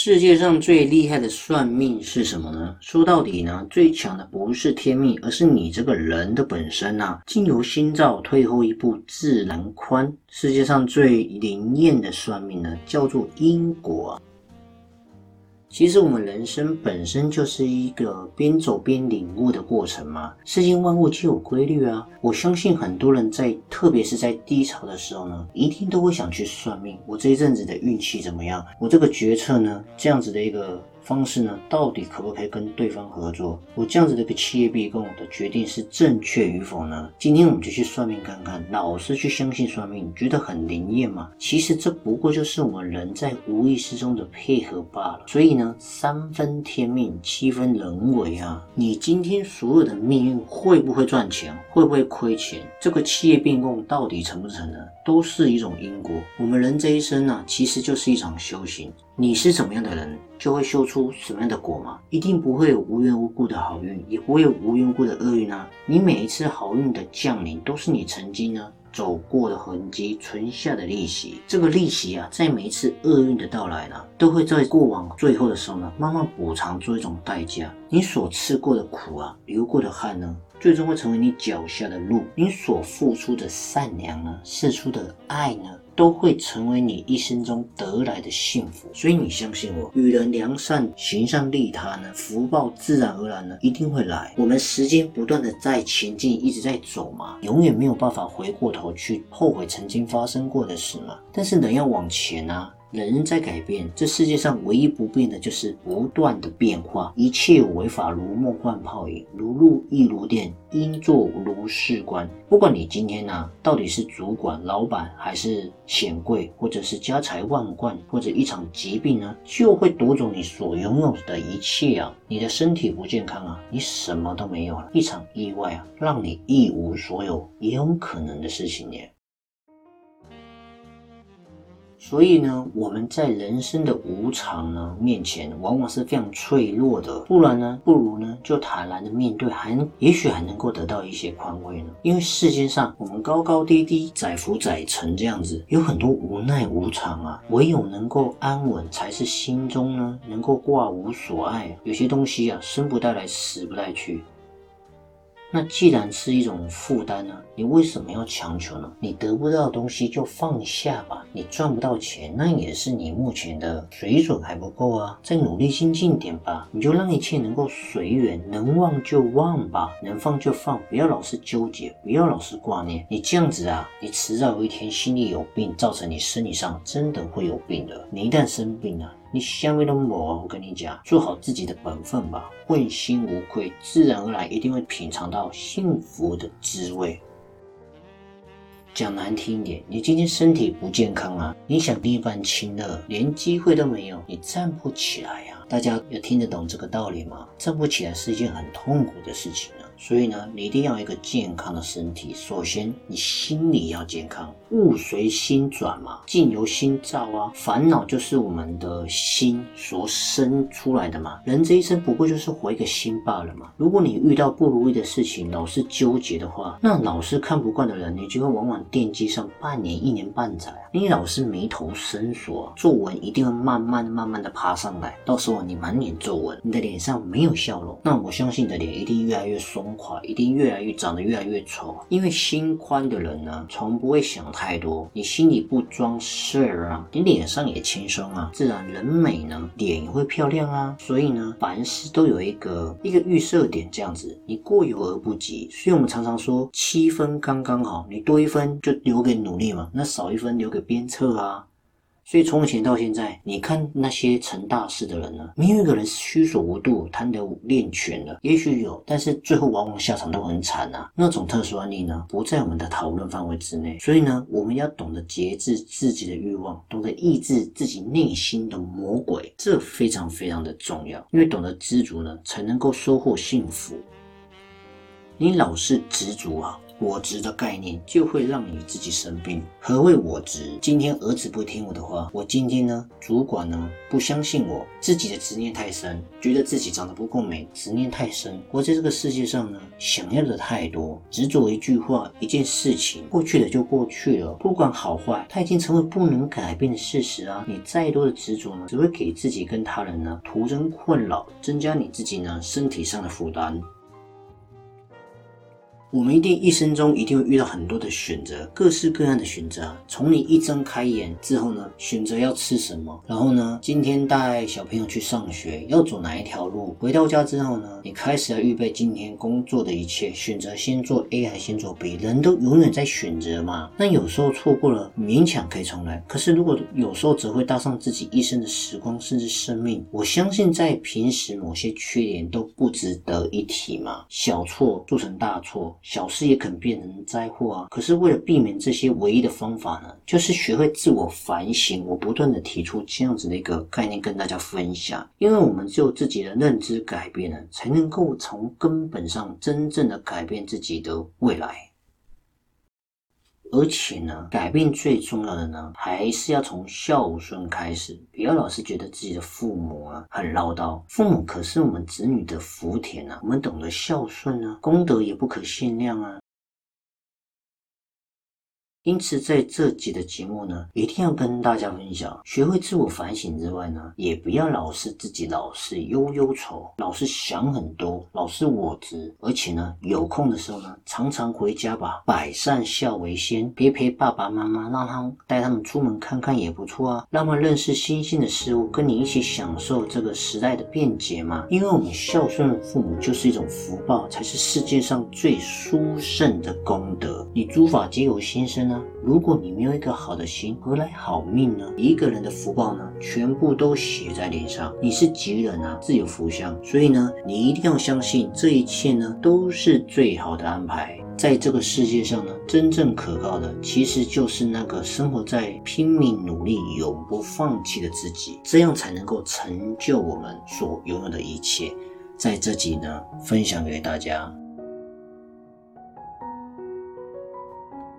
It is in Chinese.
世界上最厉害的算命是什么呢？说到底呢，最强的不是天命，而是你这个人的本身呐。经由心照，退后一步自然宽。世界上最灵验的算命呢，叫做因果。其实我们人生本身就是一个边走边领悟的过程嘛。世间万物皆有规律啊。我相信很多人在，特别是在低潮的时候呢，一定都会想去算命。我这一阵子的运气怎么样？我这个决策呢，这样子的一个。方式呢，到底可不可以跟对方合作？我这样子的一个企业并购的决定是正确与否呢？今天我们就去算命看看，老是去相信算命，觉得很灵验吗？其实这不过就是我们人在无意识中的配合罢了。所以呢，三分天命，七分人为啊！你今天所有的命运会不会赚钱，会不会亏钱？这个企业并购到底成不成呢？都是一种因果。我们人这一生呢，其实就是一场修行。你是怎么样的人，就会修出什么样的果嘛？一定不会有无缘无故的好运，也不会有无缘无故的厄运啊！你每一次好运的降临，都是你曾经呢走过的痕迹，存下的利息。这个利息啊，在每一次厄运的到来呢，都会在过往最后的时候呢，慢慢补偿做一种代价。你所吃过的苦啊，流过的汗呢？最终会成为你脚下的路。你所付出的善良呢，付出的爱呢，都会成为你一生中得来的幸福。所以你相信我，与人良善，行善利他呢，福报自然而然呢，一定会来。我们时间不断的在前进，一直在走嘛，永远没有办法回过头去后悔曾经发生过的事嘛。但是人要往前啊。人在改变，这世界上唯一不变的就是不断的变化。一切违法如梦幻泡影，如露亦如电，应作如是观。不管你今天呢，到底是主管、老板，还是显贵，或者是家财万贯，或者一场疾病呢，就会夺走你所拥有的一切啊！你的身体不健康啊，你什么都没有了。一场意外啊，让你一无所有，也有可能的事情耶。所以呢，我们在人生的无常呢面前，往往是非常脆弱的。不然呢，不如呢就坦然的面对，还也许还能够得到一些宽慰呢。因为世界上我们高高低低、载浮载沉这样子，有很多无奈无常啊。唯有能够安稳，才是心中呢能够挂无所爱。有些东西啊，生不带来，死不带去。那既然是一种负担呢，你为什么要强求呢？你得不到东西就放下吧。你赚不到钱，那也是你目前的水准还不够啊，再努力精进点吧。你就让一切能够随缘，能忘就忘吧，能放就放，不要老是纠结，不要老是挂念。你这样子啊，你迟早有一天心里有病，造成你生理上真的会有病的。你一旦生病了。你香味都没啊！我跟你讲，做好自己的本分吧，问心无愧，自然而然一定会品尝到幸福的滋味。讲难听一点，你今天身体不健康啊，你想另一半亲热，连机会都没有，你站不起来呀！大家有听得懂这个道理吗？站不起来是一件很痛苦的事情啊。所以呢，你一定要有一个健康的身体。首先，你心理要健康，物随心转嘛，境由心造啊。烦恼就是我们的心所生出来的嘛。人这一生不过就是活一个心罢了嘛。如果你遇到不如意的事情，老是纠结的话，那老是看不惯的人，你就会往往惦记上半年、一年半载啊。你老是眉头深锁，皱纹一定会慢慢、慢慢的爬上来，到时候你满脸皱纹，你的脸上没有笑容，那我相信你的脸一定越来越松。垮一定越来越长得越来越丑，因为心宽的人呢，从不会想太多。你心里不装事儿啊，你脸上也轻松啊，自然人美呢，脸也会漂亮啊。所以呢，凡事都有一个一个预设点，这样子，你过犹而不及。所以我们常常说七分刚刚好，你多一分就留给努力嘛，那少一分留给鞭策啊。所以从前到现在，你看那些成大事的人呢，没有一个人是虚所无度、贪得练权的。也许有，但是最后往往下场都很惨啊。那种特殊案例呢，不在我们的讨论范围之内。所以呢，我们要懂得节制自己的欲望，懂得抑制自己内心的魔鬼，这非常非常的重要。因为懂得知足呢，才能够收获幸福。你老是执着啊。我执的概念就会让你自己生病。何谓我执？今天儿子不听我的话，我今天呢，主管呢不相信我，自己的执念太深，觉得自己长得不够美，执念太深。我在这个世界上呢，想要的太多，执着一句话、一件事情，过去的就过去了，不管好坏，它已经成为不能改变的事实啊！你再多的执着呢，只会给自己跟他人呢徒增困扰，增加你自己呢身体上的负担。我们一定一生中一定会遇到很多的选择，各式各样的选择。从你一睁开眼之后呢，选择要吃什么，然后呢，今天带小朋友去上学要走哪一条路，回到家之后呢，你开始要预备今天工作的一切，选择先做 A 还先做 B？人都永远在选择嘛。那有时候错过了，勉强可以重来。可是如果有时候只会搭上自己一生的时光，甚至生命，我相信在平时某些缺点都不值得一提嘛。小错做成大错。小事也可能变成灾祸啊！可是为了避免这些，唯一的方法呢，就是学会自我反省。我不断的提出这样子的一个概念跟大家分享，因为我们只有自己的认知改变了，才能够从根本上真正的改变自己的未来。而且呢，改变最重要的呢，还是要从孝顺开始。不要老是觉得自己的父母啊很唠叨，父母可是我们子女的福田啊，我们懂得孝顺啊，功德也不可限量啊。因此，在这集的节目呢，一定要跟大家分享，学会自我反省之外呢，也不要老是自己老是忧忧愁，老是想很多，老是我执，而且呢，有空的时候呢，常常回家吧，百善孝为先，别陪爸爸妈妈，让他们带他们出门看看也不错啊，让他们认识新鲜的事物，跟你一起享受这个时代的便捷嘛。因为我们孝顺父母就是一种福报，才是世界上最殊胜的功德。你诸法皆有心生呢如果你没有一个好的心，何来好命呢？一个人的福报呢，全部都写在脸上。你是吉人啊，自有福相。所以呢，你一定要相信这一切呢，都是最好的安排。在这个世界上呢，真正可靠的，其实就是那个生活在拼命努力、永不放弃的自己。这样才能够成就我们所拥有的一切。在这集呢，分享给大家。